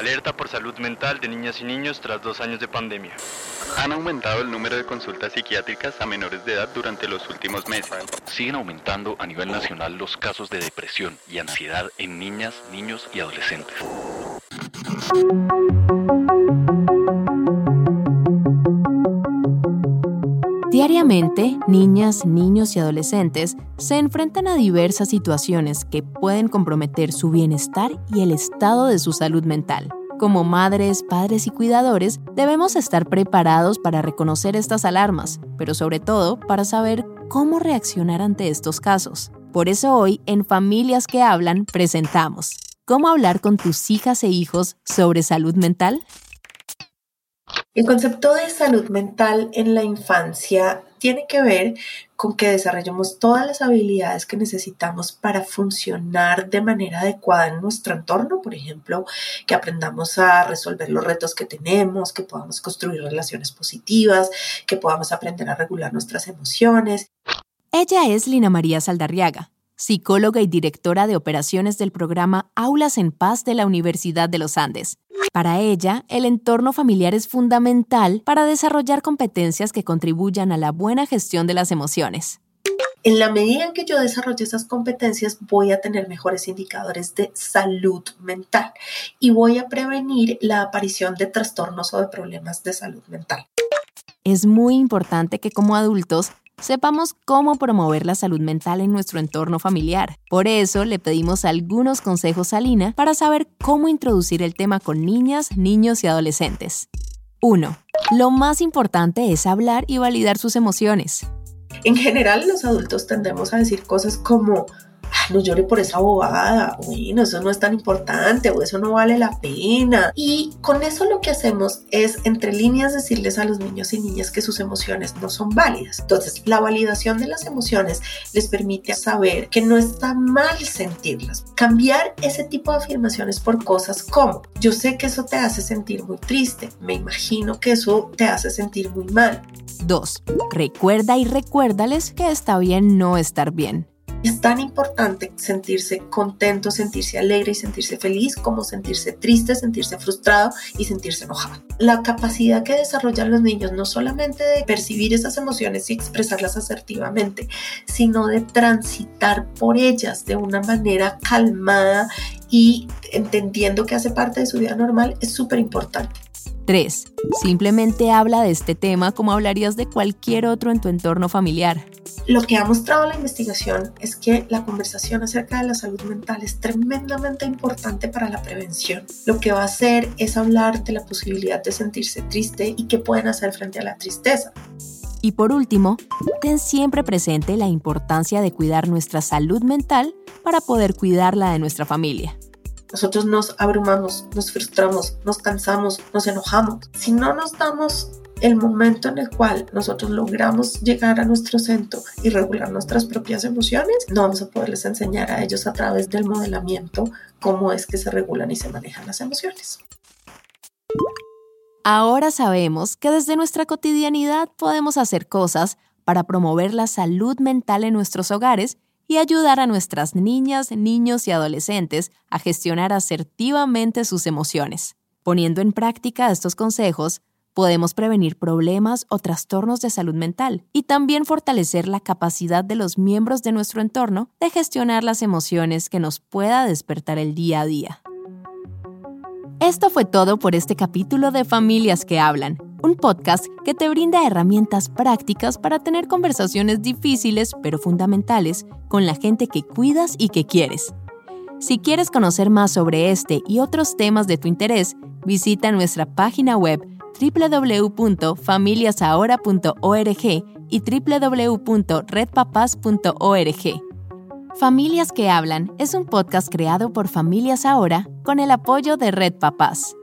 Alerta por salud mental de niñas y niños tras dos años de pandemia. Han aumentado el número de consultas psiquiátricas a menores de edad durante los últimos meses. Siguen aumentando a nivel nacional los casos de depresión y ansiedad en niñas, niños y adolescentes. Diariamente, niñas, niños y adolescentes se enfrentan a diversas situaciones que pueden comprometer su bienestar y el estado de su salud mental. Como madres, padres y cuidadores, debemos estar preparados para reconocer estas alarmas, pero sobre todo para saber cómo reaccionar ante estos casos. Por eso hoy, en Familias que Hablan, presentamos ¿Cómo hablar con tus hijas e hijos sobre salud mental? El concepto de salud mental en la infancia tiene que ver con que desarrollemos todas las habilidades que necesitamos para funcionar de manera adecuada en nuestro entorno, por ejemplo, que aprendamos a resolver los retos que tenemos, que podamos construir relaciones positivas, que podamos aprender a regular nuestras emociones. Ella es Lina María Saldarriaga, psicóloga y directora de operaciones del programa Aulas en Paz de la Universidad de los Andes. Para ella, el entorno familiar es fundamental para desarrollar competencias que contribuyan a la buena gestión de las emociones. En la medida en que yo desarrolle esas competencias, voy a tener mejores indicadores de salud mental y voy a prevenir la aparición de trastornos o de problemas de salud mental. Es muy importante que como adultos sepamos cómo promover la salud mental en nuestro entorno familiar. Por eso le pedimos algunos consejos a Lina para saber cómo introducir el tema con niñas, niños y adolescentes. 1. Lo más importante es hablar y validar sus emociones. En general, los adultos tendemos a decir cosas como, no llore por esa bobada, bueno, eso no es tan importante o eso no vale la pena. Y con eso lo que hacemos es, entre líneas, decirles a los niños y niñas que sus emociones no son válidas. Entonces, la validación de las emociones les permite saber que no está mal sentirlas. Cambiar ese tipo de afirmaciones por cosas como, yo sé que eso te hace sentir muy triste, me imagino que eso te hace sentir muy mal. 2. Recuerda y recuérdales que está bien no estar bien. Es tan importante sentirse contento, sentirse alegre y sentirse feliz como sentirse triste, sentirse frustrado y sentirse enojado. La capacidad que desarrollan los niños no solamente de percibir esas emociones y expresarlas asertivamente, sino de transitar por ellas de una manera calmada y entendiendo que hace parte de su vida normal es súper importante. 3. Simplemente habla de este tema como hablarías de cualquier otro en tu entorno familiar. Lo que ha mostrado la investigación es que la conversación acerca de la salud mental es tremendamente importante para la prevención. Lo que va a hacer es hablar de la posibilidad de sentirse triste y qué pueden hacer frente a la tristeza. Y por último, ten siempre presente la importancia de cuidar nuestra salud mental para poder cuidarla de nuestra familia. Nosotros nos abrumamos, nos frustramos, nos cansamos, nos enojamos. Si no nos damos el momento en el cual nosotros logramos llegar a nuestro centro y regular nuestras propias emociones, no vamos a poderles enseñar a ellos a través del modelamiento cómo es que se regulan y se manejan las emociones. Ahora sabemos que desde nuestra cotidianidad podemos hacer cosas para promover la salud mental en nuestros hogares y ayudar a nuestras niñas, niños y adolescentes a gestionar asertivamente sus emociones. Poniendo en práctica estos consejos, podemos prevenir problemas o trastornos de salud mental y también fortalecer la capacidad de los miembros de nuestro entorno de gestionar las emociones que nos pueda despertar el día a día. Esto fue todo por este capítulo de Familias que Hablan, un podcast que te brinda herramientas prácticas para tener conversaciones difíciles pero fundamentales con la gente que cuidas y que quieres. Si quieres conocer más sobre este y otros temas de tu interés, visita nuestra página web www.familiasahora.org y www.redpapas.org. Familias que Hablan es un podcast creado por Familias Ahora con el apoyo de Red Papás.